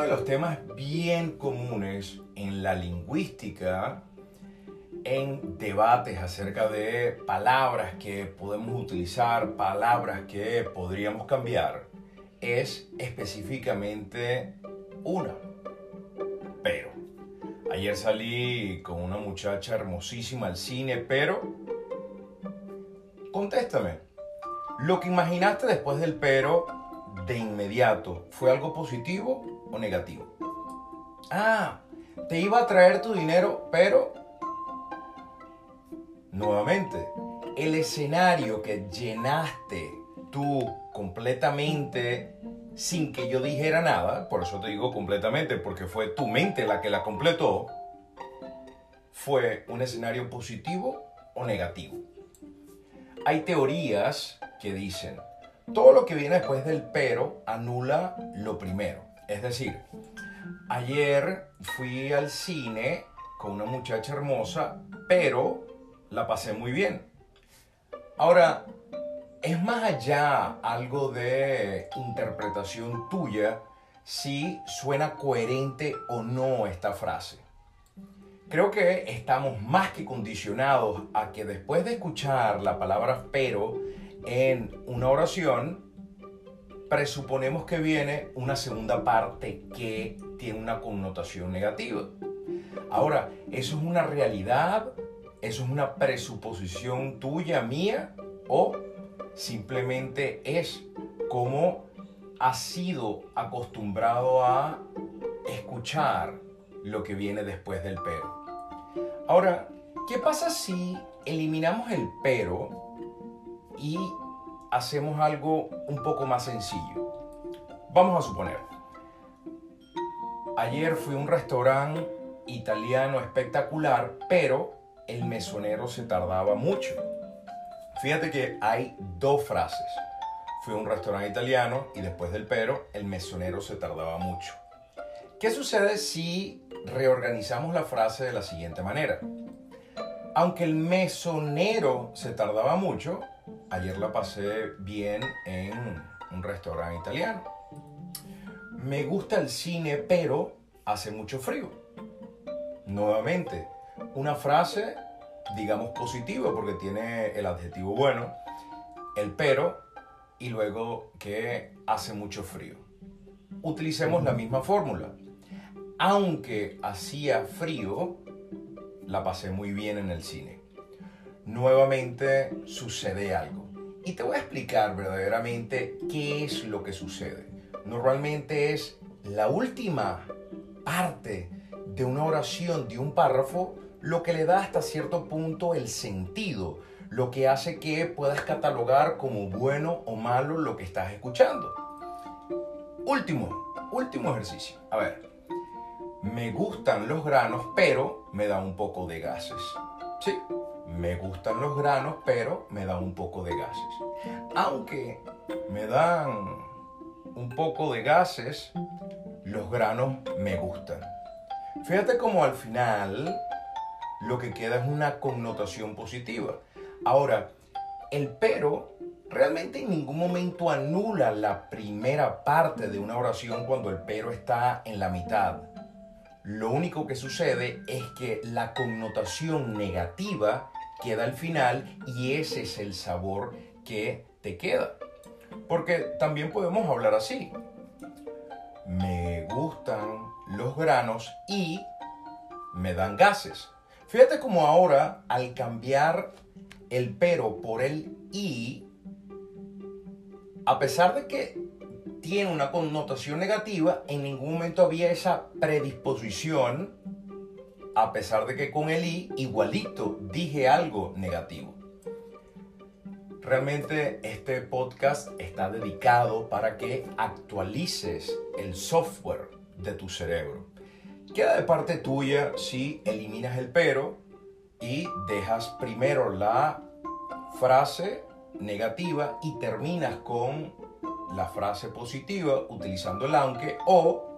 uno de los temas bien comunes en la lingüística, en debates acerca de palabras que podemos utilizar, palabras que podríamos cambiar, es específicamente una. Pero. Ayer salí con una muchacha hermosísima al cine, pero... Contéstame. Lo que imaginaste después del pero de inmediato, ¿fue algo positivo o negativo? Ah, te iba a traer tu dinero, pero... Nuevamente, el escenario que llenaste tú completamente sin que yo dijera nada, por eso te digo completamente, porque fue tu mente la que la completó, fue un escenario positivo o negativo. Hay teorías que dicen, todo lo que viene después del pero anula lo primero. Es decir, ayer fui al cine con una muchacha hermosa, pero la pasé muy bien. Ahora, es más allá algo de interpretación tuya si suena coherente o no esta frase. Creo que estamos más que condicionados a que después de escuchar la palabra pero en una oración, presuponemos que viene una segunda parte que tiene una connotación negativa. Ahora, ¿eso es una realidad? ¿Eso es una presuposición tuya, mía? ¿O simplemente es como has sido acostumbrado a escuchar lo que viene después del pero? Ahora, ¿qué pasa si eliminamos el pero y hacemos algo un poco más sencillo. Vamos a suponer, ayer fui a un restaurante italiano espectacular, pero el mesonero se tardaba mucho. Fíjate que hay dos frases. Fui a un restaurante italiano y después del pero, el mesonero se tardaba mucho. ¿Qué sucede si reorganizamos la frase de la siguiente manera? Aunque el mesonero se tardaba mucho, ayer la pasé bien en un restaurante italiano. Me gusta el cine, pero hace mucho frío. Nuevamente, una frase, digamos, positiva, porque tiene el adjetivo bueno, el pero, y luego que hace mucho frío. Utilicemos la misma fórmula. Aunque hacía frío, la pasé muy bien en el cine nuevamente sucede algo. Y te voy a explicar verdaderamente qué es lo que sucede. Normalmente es la última parte de una oración, de un párrafo, lo que le da hasta cierto punto el sentido, lo que hace que puedas catalogar como bueno o malo lo que estás escuchando. Último, último ejercicio. A ver, me gustan los granos, pero me da un poco de gases. Sí, me gustan los granos, pero me dan un poco de gases. Aunque me dan un poco de gases, los granos me gustan. Fíjate cómo al final lo que queda es una connotación positiva. Ahora, el pero realmente en ningún momento anula la primera parte de una oración cuando el pero está en la mitad. Lo único que sucede es que la connotación negativa queda al final y ese es el sabor que te queda. Porque también podemos hablar así. Me gustan los granos y me dan gases. Fíjate como ahora al cambiar el pero por el y, a pesar de que tiene una connotación negativa, en ningún momento había esa predisposición a pesar de que con el i igualito dije algo negativo. Realmente este podcast está dedicado para que actualices el software de tu cerebro. Queda de parte tuya si eliminas el pero y dejas primero la frase negativa y terminas con la frase positiva utilizando el aunque o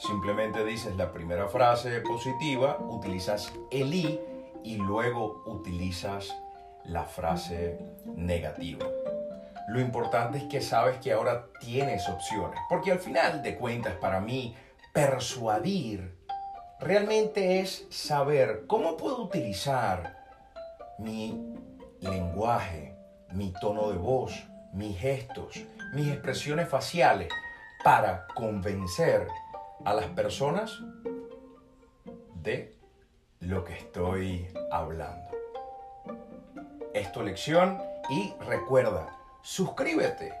Simplemente dices la primera frase positiva, utilizas el i y luego utilizas la frase negativa. Lo importante es que sabes que ahora tienes opciones, porque al final de cuentas para mí persuadir realmente es saber cómo puedo utilizar mi lenguaje, mi tono de voz, mis gestos, mis expresiones faciales para convencer a las personas de lo que estoy hablando. Es tu lección y recuerda, suscríbete